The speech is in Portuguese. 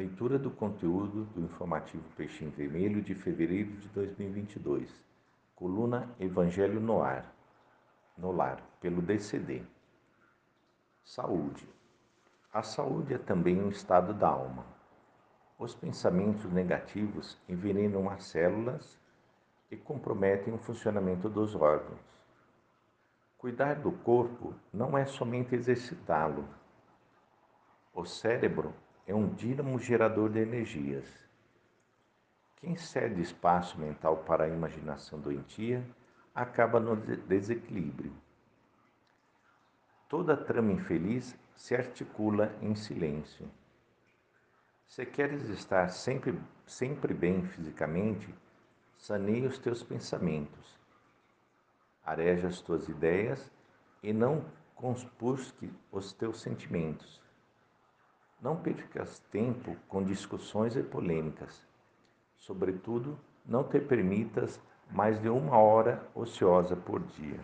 Leitura do conteúdo do informativo Peixinho Vermelho de fevereiro de 2022. Coluna Evangelho no Ar. No Lar, pelo DCD. Saúde. A saúde é também um estado da alma. Os pensamentos negativos envenenam as células e comprometem o funcionamento dos órgãos. Cuidar do corpo não é somente exercitá-lo. O cérebro é um dínamo gerador de energias. Quem cede espaço mental para a imaginação doentia acaba no desequilíbrio. Toda trama infeliz se articula em silêncio. Se queres estar sempre, sempre bem fisicamente, saneia os teus pensamentos, areja as tuas ideias e não conspusque os teus sentimentos. Não percas tempo com discussões e polêmicas. Sobretudo, não te permitas mais de uma hora ociosa por dia.